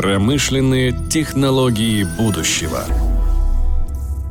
Промышленные технологии будущего.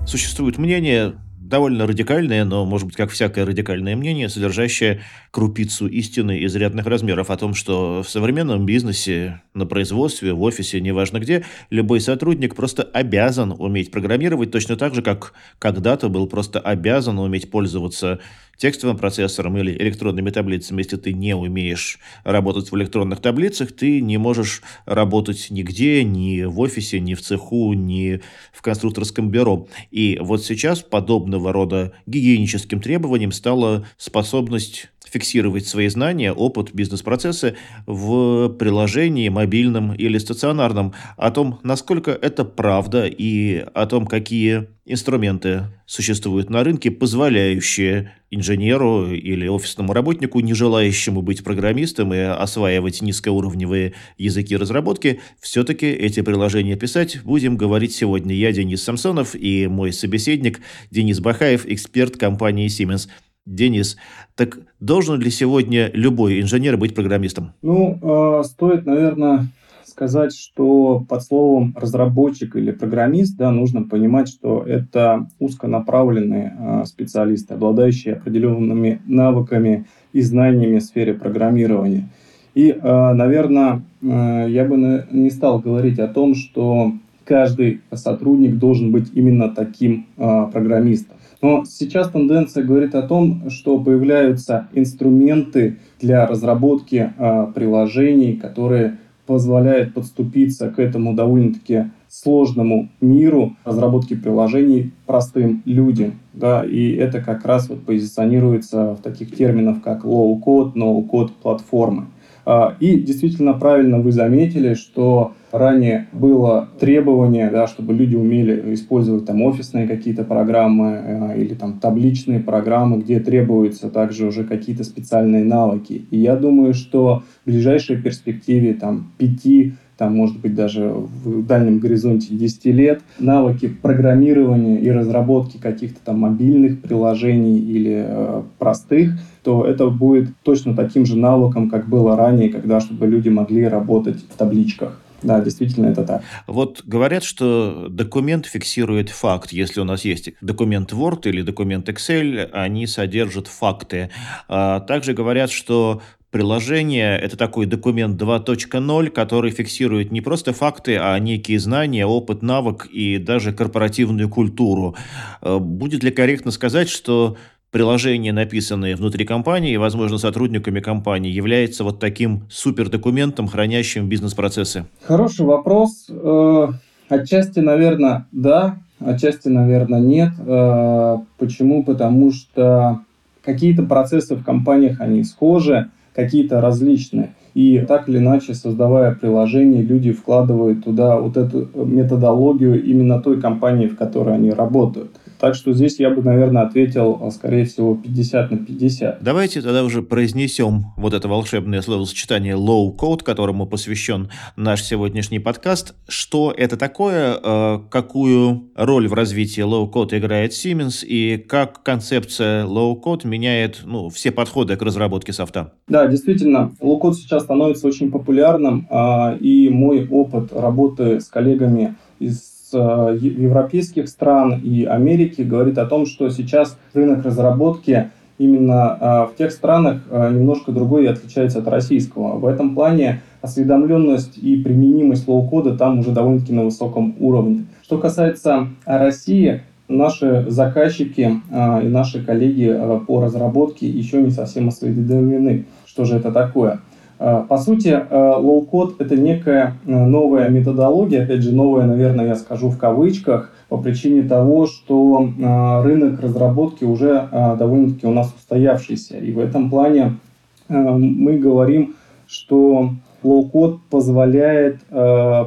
Существует мнение, довольно радикальное, но, может быть, как всякое радикальное мнение, содержащее крупицу истины изрядных размеров о том, что в современном бизнесе, на производстве, в офисе, неважно где, любой сотрудник просто обязан уметь программировать точно так же, как когда-то был просто обязан уметь пользоваться текстовым процессором или электронными таблицами. Если ты не умеешь работать в электронных таблицах, ты не можешь работать нигде, ни в офисе, ни в цеху, ни в конструкторском бюро. И вот сейчас подобного рода гигиеническим требованиям стала способность фиксировать свои знания, опыт, бизнес-процессы в приложении мобильном или стационарном, о том, насколько это правда и о том, какие инструменты существуют на рынке, позволяющие инженеру или офисному работнику, не желающему быть программистом и осваивать низкоуровневые языки разработки, все-таки эти приложения писать будем говорить сегодня. Я Денис Самсонов и мой собеседник Денис Бахаев, эксперт компании Siemens. Денис, так должен ли сегодня любой инженер быть программистом? Ну, э, стоит, наверное, сказать, что под словом разработчик или программист да, нужно понимать, что это узконаправленные э, специалисты, обладающие определенными навыками и знаниями в сфере программирования. И, э, наверное, э, я бы не стал говорить о том, что каждый сотрудник должен быть именно таким э, программистом. Но сейчас тенденция говорит о том, что появляются инструменты для разработки э, приложений, которые позволяют подступиться к этому довольно-таки сложному миру разработки приложений простым людям. Да, и это как раз вот позиционируется в таких терминах, как low-code, no-code платформы. А, и действительно правильно вы заметили, что ранее было требование, да, чтобы люди умели использовать там офисные какие-то программы э, или там табличные программы, где требуются также уже какие-то специальные навыки. И я думаю, что в ближайшей перспективе там пяти там, может быть, даже в дальнем горизонте 10 лет, навыки программирования и разработки каких-то там мобильных приложений или э, простых, то это будет точно таким же навыком, как было ранее, когда чтобы люди могли работать в табличках. Да, действительно, это так. Вот говорят, что документ фиксирует факт. Если у нас есть документ Word или документ Excel, они содержат факты. А также говорят, что Приложение – это такой документ 2.0, который фиксирует не просто факты, а некие знания, опыт, навык и даже корпоративную культуру. Э, будет ли корректно сказать, что приложения, написанные внутри компании, возможно, сотрудниками компании, является вот таким супердокументом, хранящим бизнес-процессы? Хороший вопрос. Э, отчасти, наверное, да, отчасти, наверное, нет. Э, почему? Потому что какие-то процессы в компаниях, они схожи, какие-то различные. И так или иначе, создавая приложение, люди вкладывают туда вот эту методологию именно той компании, в которой они работают. Так что здесь я бы, наверное, ответил, а, скорее всего, 50 на 50. Давайте тогда уже произнесем вот это волшебное словосочетание low code, которому посвящен наш сегодняшний подкаст. Что это такое, а, какую роль в развитии low code играет Siemens и как концепция low code меняет ну, все подходы к разработке софта? Да, действительно, low code сейчас становится очень популярным, а, и мой опыт работы с коллегами из европейских стран и Америки говорит о том, что сейчас рынок разработки именно э, в тех странах э, немножко другой и отличается от российского. В этом плане осведомленность и применимость low code а там уже довольно-таки на высоком уровне. Что касается России, наши заказчики и наши коллеги по разработке еще не совсем осведомлены, что же это такое. Э, по сути, э, low-code – это некая э, новая методология, опять же, новая, наверное, я скажу в кавычках, по причине того, что рынок разработки уже довольно-таки у нас устоявшийся. И в этом плане мы говорим, что low-code позволяет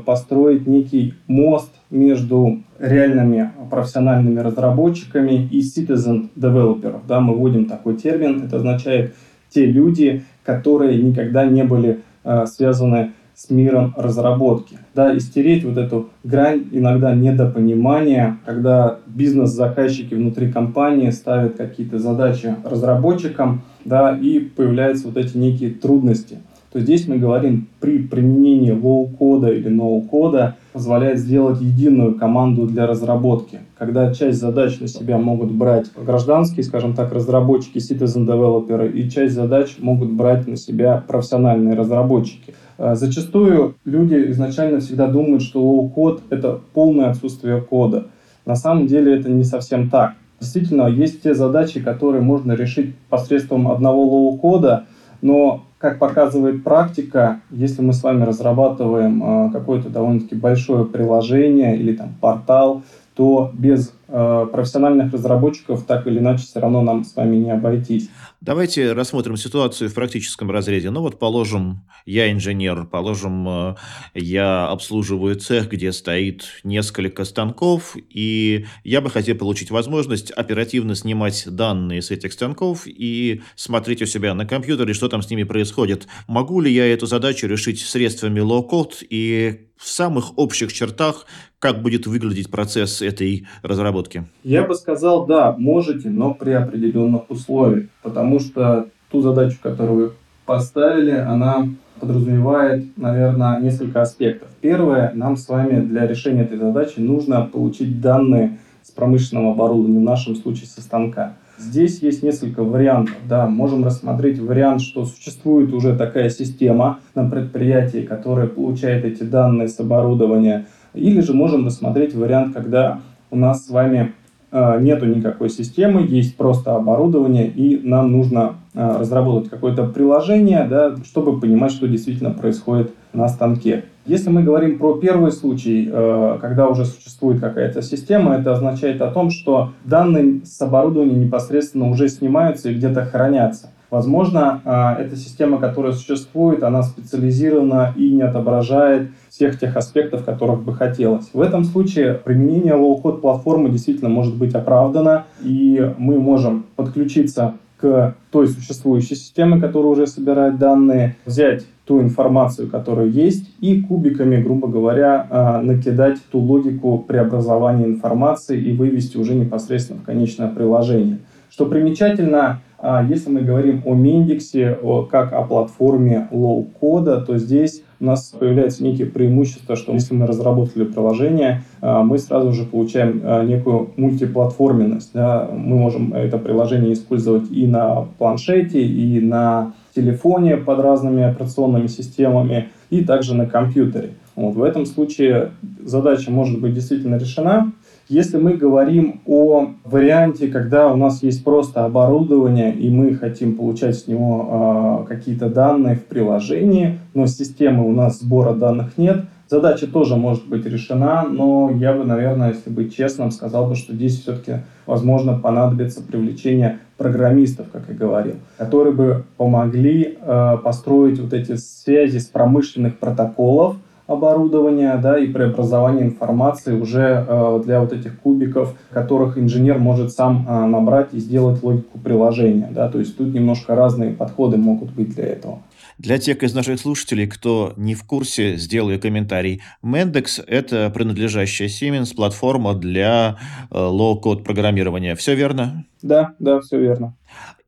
построить некий мост между реальными профессиональными разработчиками и citizen developers. Да, мы вводим такой термин, это означает те люди, которые никогда не были э, связаны с миром разработки. Да, и стереть вот эту грань иногда недопонимания, когда бизнес-заказчики внутри компании ставят какие-то задачи разработчикам, да, и появляются вот эти некие трудности. То здесь мы говорим при применении low-code кода или no-code а позволяет сделать единую команду для разработки, когда часть задач на себя могут брать гражданские, скажем так, разработчики, citizen developer, и часть задач могут брать на себя профессиональные разработчики. А, зачастую люди изначально всегда думают, что low-code — это полное отсутствие кода. На самом деле это не совсем так. Действительно, есть те задачи, которые можно решить посредством одного low-code а, но как показывает практика, если мы с вами разрабатываем э, какое-то довольно-таки большое приложение или там портал, то без профессиональных разработчиков так или иначе все равно нам с вами не обойтись. Давайте рассмотрим ситуацию в практическом разрезе. Ну вот, положим, я инженер, положим, э, я обслуживаю цех, где стоит несколько станков, и я бы хотел получить возможность оперативно снимать данные с этих станков и смотреть у себя на компьютере, что там с ними происходит. Могу ли я эту задачу решить средствами low-code и в самых общих чертах, как будет выглядеть процесс этой разработки? Я бы сказал, да, можете, но при определенных условиях, потому что ту задачу, которую вы поставили, она подразумевает, наверное, несколько аспектов. Первое, нам с вами для решения этой задачи нужно получить данные с промышленного оборудования, в нашем случае со станка. Здесь есть несколько вариантов. Да, можем рассмотреть вариант, что существует уже такая система на предприятии, которая получает эти данные с оборудования. Или же можем рассмотреть вариант, когда у нас с вами э, нету никакой системы, есть просто оборудование, и нам нужно э, разработать какое-то приложение, да, чтобы понимать, что действительно происходит на станке. Если мы говорим про первый случай, э, когда уже существует какая-то система, это означает о том, что данные с оборудования непосредственно уже снимаются и где-то хранятся. Возможно, эта система, которая существует, она специализирована и не отображает всех тех аспектов, которых бы хотелось. В этом случае применение low-code платформы действительно может быть оправдано, и мы можем подключиться к той существующей системе, которая уже собирает данные, взять ту информацию, которая есть, и кубиками, грубо говоря, а, накидать ту логику преобразования информации и вывести уже непосредственно в конечное приложение. Что примечательно, если мы говорим о Mendix е, как о платформе low-code а, то здесь у нас появляется некие преимущества, что если мы разработали приложение, а, мы сразу же получаем некую мультиплатформенность. Да? Мы можем это приложение использовать и на планшете, и на телефоне под разными операционными системами и также на компьютере. Вот в этом случае задача может быть действительно решена. Если мы говорим о варианте, когда у нас есть просто оборудование, и мы хотим получать с него э, какие-то данные в приложении, но системы у нас сбора данных нет, Задача тоже может быть решена, но я бы, наверное, если быть честным, сказал бы, что здесь все-таки, возможно, понадобится привлечение программистов, как я говорил, которые бы помогли э, построить вот эти связи с промышленных протоколов, оборудования, да, и преобразование информации уже э, для вот этих кубиков, которых инженер может сам э, набрать и сделать логику приложения, да, то есть тут немножко разные подходы могут быть для этого. Для тех из наших слушателей, кто не в курсе, сделаю комментарий. Mendex – это принадлежащая Siemens платформа для э, low-code программирования. Все верно? Да, да, все верно.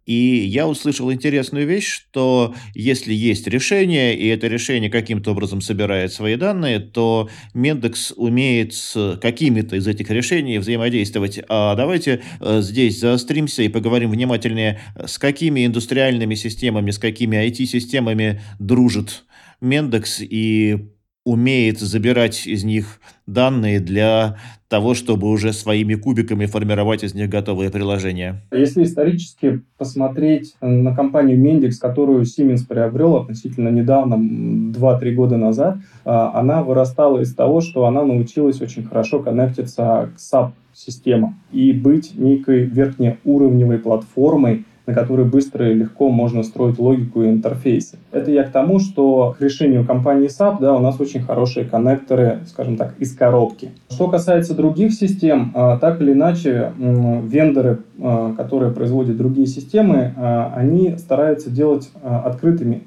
И я услышал интересную вещь, что если есть решение, и это решение каким-то образом собирает свои данные, то Мендекс умеет с какими-то из этих решений взаимодействовать. А давайте э, здесь заостримся и поговорим внимательнее, с какими индустриальными системами, с какими IT-системами дружит Мендекс и умеет забирать из них данные для того, чтобы уже своими кубиками формировать из них готовые приложения. Если исторически посмотреть на компанию Mendix, которую Siemens приобрел относительно недавно, 2-3 года назад, а, она вырастала из того, что она научилась очень хорошо коннектиться к SAP системам и быть некой верхнеуровневой платформой, на которой быстро и легко можно строить логику и интерфейсы. Это я к тому, что к решению компании SAP да, у нас очень хорошие коннекторы, скажем так, из коробки. Что касается других систем, а, так или иначе, вендоры, а, которые производят другие системы, а, они стараются делать открытыми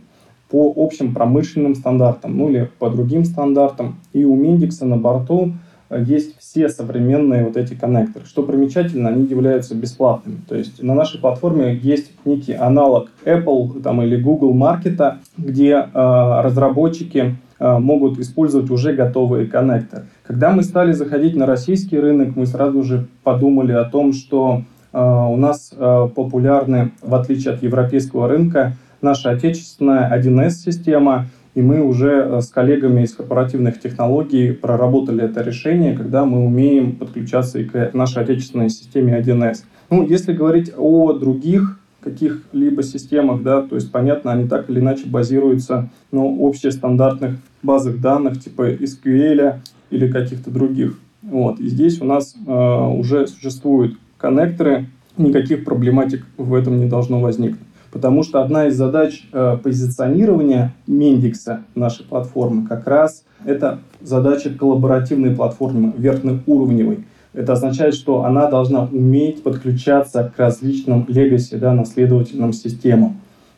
по общим промышленным стандартам, ну или по другим стандартам. И у Mendix на борту есть все современные вот эти коннекторы. Что примечательно, они являются бесплатными. То есть на нашей платформе есть некий аналог Apple там, или Google Маркета, где э, разработчики э, могут использовать уже готовые коннекторы. Когда мы стали заходить на российский рынок, мы сразу же подумали о том, что э, у нас популярны, в отличие от европейского рынка, наша отечественная 1С-система, и мы уже с коллегами из корпоративных технологий проработали это решение, когда мы умеем подключаться и к нашей отечественной системе 1С. Ну, если говорить о других каких-либо системах, да, то есть, понятно, они так или иначе базируются на общестандартных базах данных типа SQL или каких-то других. Вот. И здесь у нас э, уже существуют коннекторы, никаких проблематик в этом не должно возникнуть. Потому что одна из задач э, позиционирования Мендикса нашей платформы как раз это задача коллаборативной платформы, верхнеуровневой. Это означает, что она должна уметь подключаться к различным легаси, да, наследовательным системам.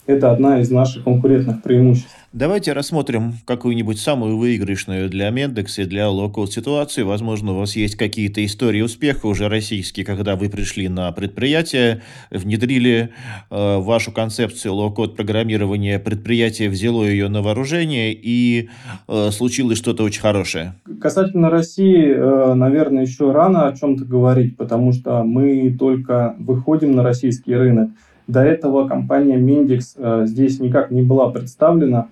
Это одна из наших конкурентных преимуществ. Давайте рассмотрим какую-нибудь самую выигрышную для Мендекса и для Low ситуацию. Возможно, у вас есть какие-то истории успеха уже российские, когда вы пришли на предприятие, внедрили э, вашу концепцию low-code программирования, предприятие взяло ее на вооружение и э, случилось что-то очень хорошее. Касательно России, э, наверное, еще рано о чем-то говорить, потому что мы только выходим на российский рынок. До этого компания Mendix э, здесь никак не была представлена.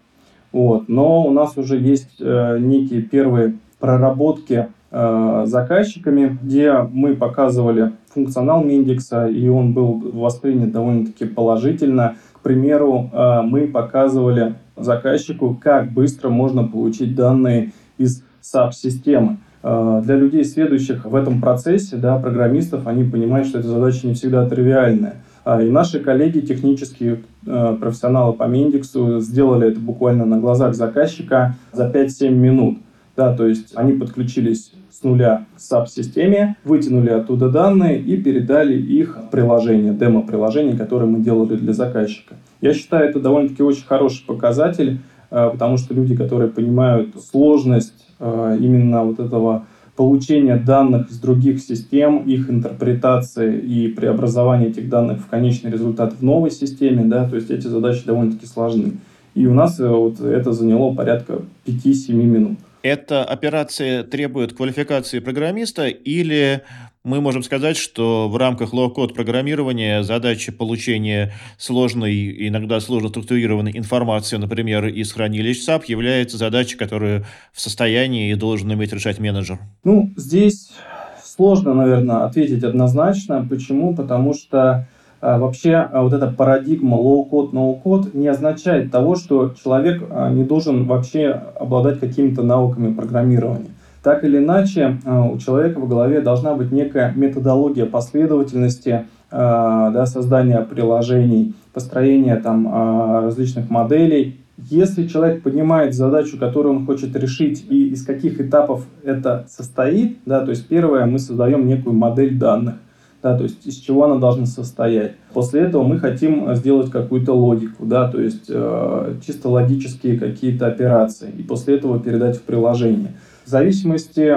Вот. Но у нас уже есть э, некие первые проработки э, заказчиками, где мы показывали функционал Mendix а, и он был воспринят довольно-таки положительно. К примеру, мы показывали заказчику, как быстро можно получить данные из SAP-системы. Для людей, следующих в этом процессе, да, программистов, они понимают, что эта задача не всегда тривиальная. А, и наши коллеги, технические э, профессионалы по Мендиксу, сделали это буквально на глазах заказчика за 5-7 минут. Да, то есть они подключились с нуля к SAP-системе, вытянули оттуда данные и передали их приложение, демо-приложение, которое мы делали для заказчика. Я считаю, это довольно-таки очень хороший показатель, э, потому что люди, которые понимают сложность э, именно вот этого получения данных из других систем, их интерпретации и преобразования этих данных в конечный результат в новой системе, да, то есть эти задачи довольно-таки сложны. И у нас э, вот это заняло порядка 5-7 минут. Эта операция требует квалификации программиста или мы можем сказать, что в рамках low-code программирования задача получения сложной, иногда сложно структурированной информации, например, из хранилищ SAP, является задачей, которую в состоянии и должен уметь решать менеджер? Ну, здесь сложно, наверное, ответить однозначно. Почему? Потому что а, вообще а, вот эта парадигма low-code, no-code не означает того, что человек а, не должен вообще обладать какими-то навыками программирования. Так или иначе, у человека в голове должна быть некая методология последовательности да, создания приложений, построения там, различных моделей. Если человек понимает задачу, которую он хочет решить, и из каких этапов это состоит, да, то есть первое, мы создаем некую модель данных да, то есть из чего она должна состоять. После этого мы хотим сделать какую-то логику, да, то есть э, чисто логические какие-то операции, и после этого передать в приложение. В зависимости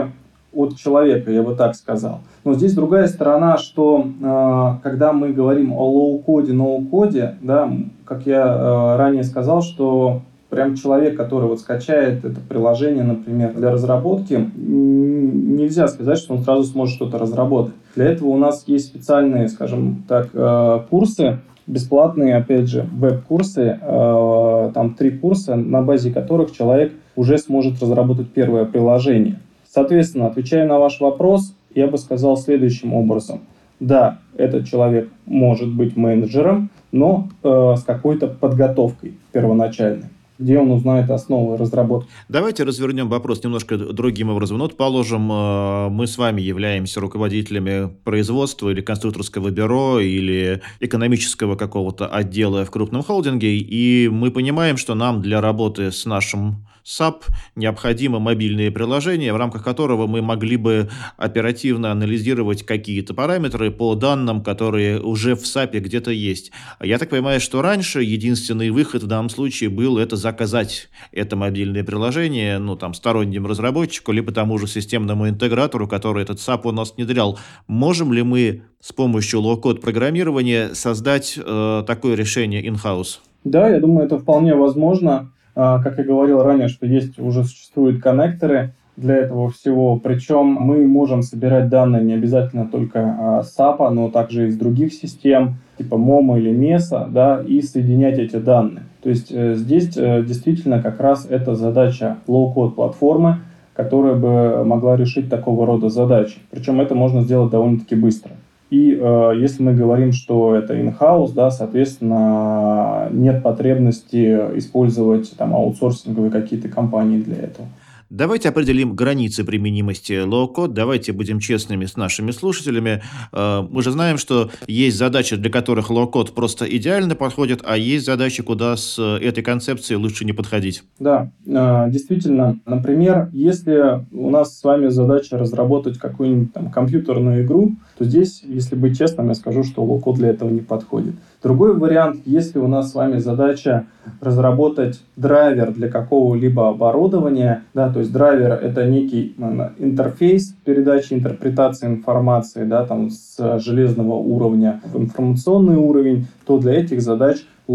от человека, я бы так сказал. Но здесь другая сторона, что э, когда мы говорим о low-code е, no-code е, да, как я э, ранее сказал, что прям человек, который вот скачает это приложение, например, для разработки, нельзя сказать, что он сразу сможет что-то разработать. Для этого у нас есть специальные, скажем так, э, курсы, бесплатные, опять же, веб-курсы, э, там три курса, на базе которых человек уже сможет разработать первое приложение. Соответственно, отвечая на ваш вопрос, я бы сказал следующим образом. Да, этот человек может быть менеджером, но э, с какой-то подготовкой первоначальной где он узнает основы разработки. Давайте развернем вопрос немножко другим образом. Ну, вот, положим, э, мы с вами являемся руководителями производства или конструкторского бюро или экономического какого-то отдела в крупном холдинге, и мы понимаем, что нам для работы с нашим SAP необходимо мобильное приложение, в рамках которого мы могли бы оперативно анализировать какие-то параметры по данным, которые уже в SAP где-то есть. Я так понимаю, что раньше единственный выход в данном случае был это заказать это мобильное приложение, ну, там, стороннему разработчику, либо тому же системному интегратору, который этот SAP у нас внедрял. Можем ли мы с помощью low-code программирования создать э, такое решение in-house? Да, я думаю, это вполне возможно. А, как я говорил ранее, что есть уже существуют коннекторы для этого всего. Причем мы можем собирать данные не обязательно только с SAP, но также из других систем, типа MOMO или MESA, да, и соединять эти данные. То есть э, здесь э, действительно как раз это задача low-code платформы, которая бы могла решить такого рода задачи. Причем это можно сделать довольно-таки быстро. И э, если мы говорим, что это in-house, да, соответственно, нет потребности использовать там аутсорсинговые какие-то компании для этого. Давайте определим границы применимости low-code. Давайте будем честными с нашими слушателями. Э, мы же знаем, что есть задачи, для которых low-code просто идеально подходит, а есть задачи, куда с этой концепцией лучше не подходить. Да, э, действительно. Например, если у нас с вами задача разработать какую-нибудь там компьютерную игру, то здесь, если быть честным, я скажу, что low-code для этого не подходит. Другой вариант, если у нас с вами задача разработать драйвер для какого-либо оборудования, да, то есть драйвер это некий интерфейс передачи интерпретации информации, да, там с железного уровня в информационный уровень, то для этих задач э,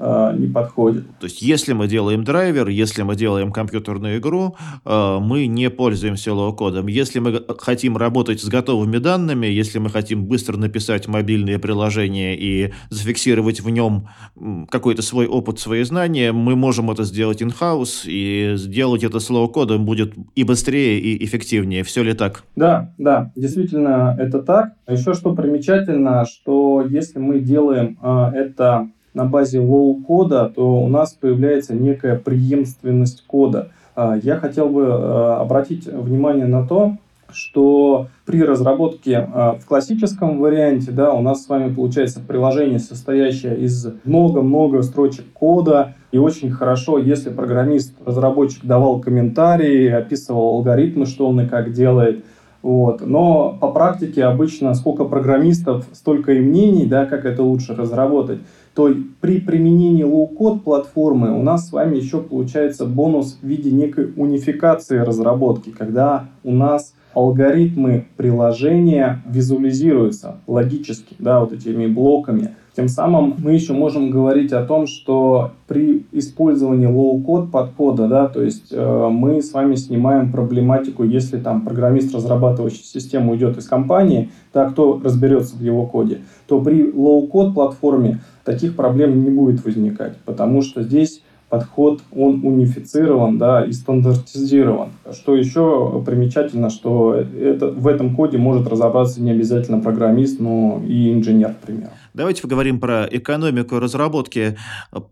не подходит. То есть, если мы делаем драйвер, если мы делаем компьютерную игру, э, мы не пользуемся low-code ом. Если мы хотим работать с готовыми данными, если мы хотим быстро написать мобильное приложение и зафиксировать в нем какой-то свой опыт, свои знания, мы можем это сделать in-house, и сделать это с low-code ом будет и быстрее, и эффективнее. Все ли так? Да, да, действительно это так. Еще что примечательно, что если мы делаем э, это на базе low-code а, то у нас появляется некая преемственность кода. А, я хотел бы а, обратить внимание на то, что при разработке а, в классическом варианте да, у нас с вами получается приложение, состоящее из много-много строчек кода. И очень хорошо, если программист-разработчик давал комментарии, описывал алгоритмы, что он и как делает. Вот. Но по практике обычно сколько программистов, столько и мнений, да, как это лучше разработать то при применении low-code платформы у нас с вами еще получается бонус в виде некой унификации разработки, когда у нас алгоритмы приложения визуализируются логически, да, вот этими блоками. Тем самым мы еще можем говорить о том, что при использовании low-code подхода, да, то есть э, мы с вами снимаем проблематику, если там программист, разрабатывающий систему, уйдет из компании, да, кто разберется в его коде, то при low-code платформе таких проблем не будет возникать, потому что здесь подход, он унифицирован да, и стандартизирован. Что еще примечательно, что это, в этом коде может разобраться не обязательно программист, но и инженер, к примеру. Давайте поговорим про экономику разработки.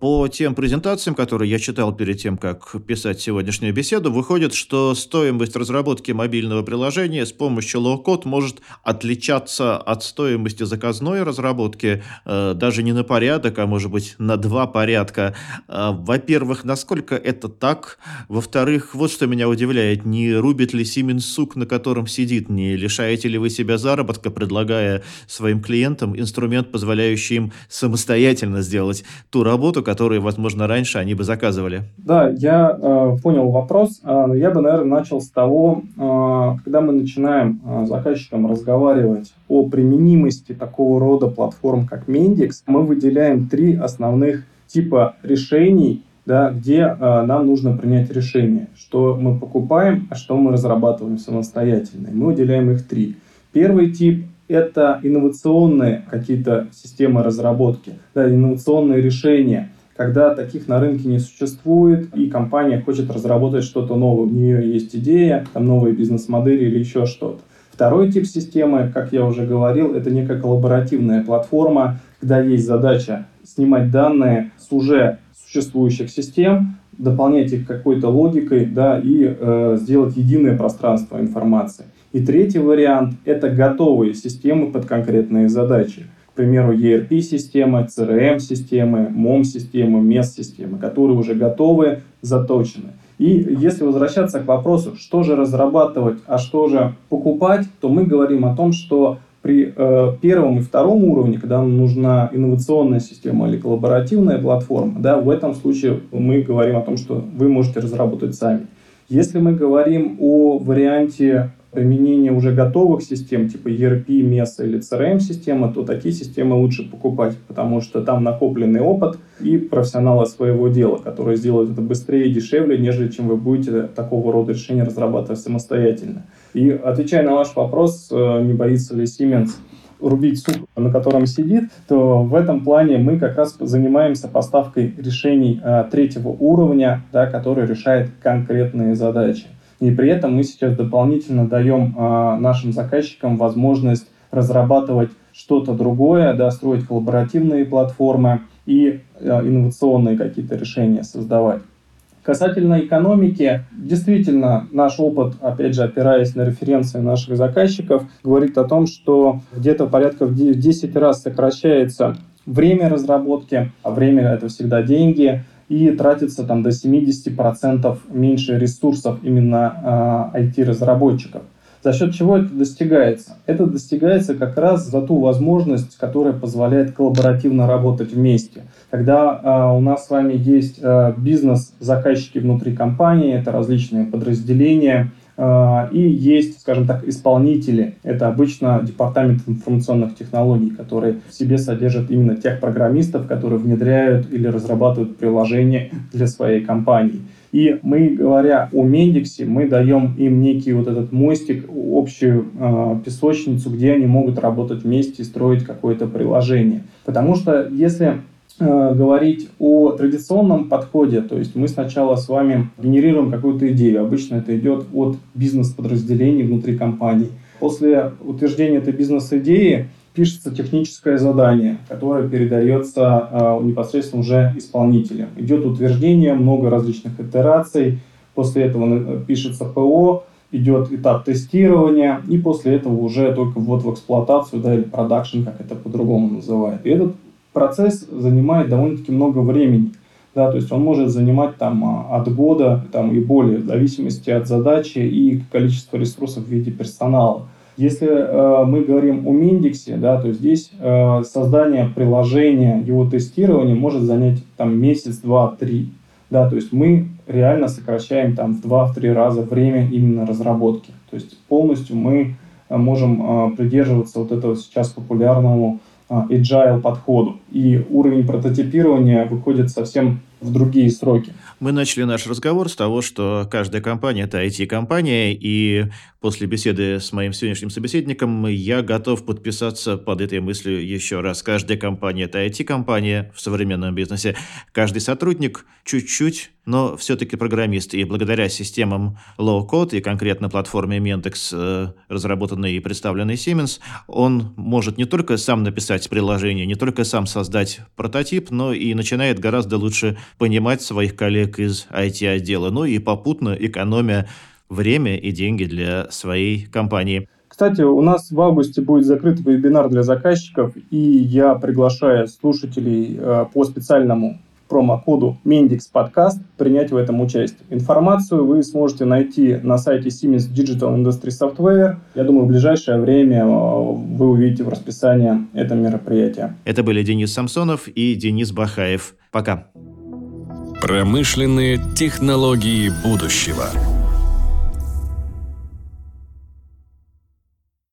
По тем презентациям, которые я читал перед тем, как писать сегодняшнюю беседу, выходит, что стоимость разработки мобильного приложения с помощью low-code может отличаться от стоимости заказной разработки э, даже не на порядок, а может быть на два порядка. Э, во-первых, насколько это так? Во-вторых, вот что меня удивляет, не рубит ли Siemens сук, на котором сидит? Не лишаете ли вы себя заработка, предлагая своим клиентам инструмент, позволяющий позволяющий им самостоятельно сделать ту работу, которую, возможно, раньше они бы заказывали. Да, я э, понял вопрос. Э, я бы, наверное, начал с того, э, когда мы начинаем э, с заказчиком разговаривать о применимости такого рода платформ, как Mendix, мы выделяем три основных типа решений, да, где э, нам нужно принять решение, что мы покупаем, а что мы разрабатываем самостоятельно. Мы выделяем их три. Первый тип это инновационные какие-то системы разработки, да, инновационные решения, когда таких на рынке не существует, и компания хочет разработать что-то новое, у нее есть идея, там новые бизнес-модели или еще что-то. Второй тип системы, как я уже говорил, это некая коллаборативная платформа, когда есть задача снимать данные с уже существующих систем, дополнять их какой-то логикой да, и э, сделать единое пространство информации. И третий вариант – это готовые системы под конкретные задачи. К примеру, ERP-системы, CRM-системы, MOM-системы, MES-системы, которые уже готовы, заточены. И если возвращаться к вопросу, что же разрабатывать, а что же покупать, то мы говорим о том, что при э, первом и втором уровне, когда нам нужна инновационная система или коллаборативная платформа, да, в этом случае мы говорим о том, что вы можете разработать сами. Если мы говорим о варианте применение уже готовых систем, типа ERP, MES или CRM-системы, то такие системы лучше покупать, потому что там накопленный опыт и профессионалы своего дела, которые сделают это быстрее и дешевле, нежели чем вы будете такого рода решения разрабатывать самостоятельно. И отвечая на ваш вопрос, э, не боится ли Siemens рубить сук, на котором сидит, то в этом плане мы как раз занимаемся поставкой решений а, третьего уровня, да, который решает конкретные задачи. И при этом мы сейчас дополнительно даем а, нашим заказчикам возможность разрабатывать что-то другое, да, строить коллаборативные платформы и а, инновационные какие-то решения создавать. Касательно экономики, действительно, наш опыт, опять же, опираясь на референции наших заказчиков, говорит о том, что где-то порядка в 10 раз сокращается время разработки, а время это всегда деньги, и тратится там до 70% меньше ресурсов именно э, IT-разработчиков. За счет чего это достигается? Это достигается как раз за ту возможность, которая позволяет коллаборативно работать вместе. Когда э, у нас с вами есть э, бизнес-заказчики внутри компании, это различные подразделения, и есть, скажем так, исполнители. Это обычно департамент информационных технологий, который в себе содержит именно тех программистов, которые внедряют или разрабатывают приложения для своей компании. И мы, говоря о Мендиксе, мы даем им некий вот этот мостик, общую э, песочницу, где они могут работать вместе и строить какое-то приложение. Потому что если говорить о традиционном подходе, то есть мы сначала с вами генерируем какую-то идею, обычно это идет от бизнес-подразделений внутри компании. После утверждения этой бизнес-идеи пишется техническое задание, которое передается э, непосредственно уже исполнителям. Идет утверждение, много различных итераций, после этого пишется ПО, идет этап тестирования, и после этого уже только ввод в эксплуатацию, да, или продакшн, как это по-другому называют. И этот процесс занимает довольно-таки много времени. Да, то есть он может занимать там, а, от года там, и более, в зависимости от задачи и количества ресурсов в виде персонала. Если э, мы говорим о Миндексе, да, то здесь э, создание приложения, его тестирование может занять там месяц, два, три. Да, то есть мы реально сокращаем там в два-три раза время именно разработки. То есть полностью мы э, можем э, придерживаться вот этого сейчас популярному agile подходу. И уровень прототипирования выходит совсем в другие сроки. Мы начали наш разговор с того, что каждая компания – это IT-компания, и после беседы с моим сегодняшним собеседником я готов подписаться под этой мыслью еще раз. Каждая компания – это IT-компания в современном бизнесе. Каждый сотрудник чуть-чуть, но все-таки программист. И благодаря системам low-code и конкретно платформе Mendex, э, разработанной и представленной Siemens, он может не только сам написать приложение, не только сам создать прототип, но и начинает гораздо лучше понимать своих коллег из IT-отдела, ну и попутно экономя время и деньги для своей компании. Кстати, у нас в августе будет закрытый вебинар для заказчиков, и я приглашаю слушателей э, по специальному промокоду Mendix Podcast принять в этом участие. Информацию вы сможете найти на сайте Siemens Digital Industry Software. Я думаю, в ближайшее время э, вы увидите в расписании это мероприятие. Это были Денис Самсонов и Денис Бахаев. Пока. Промышленные технологии будущего.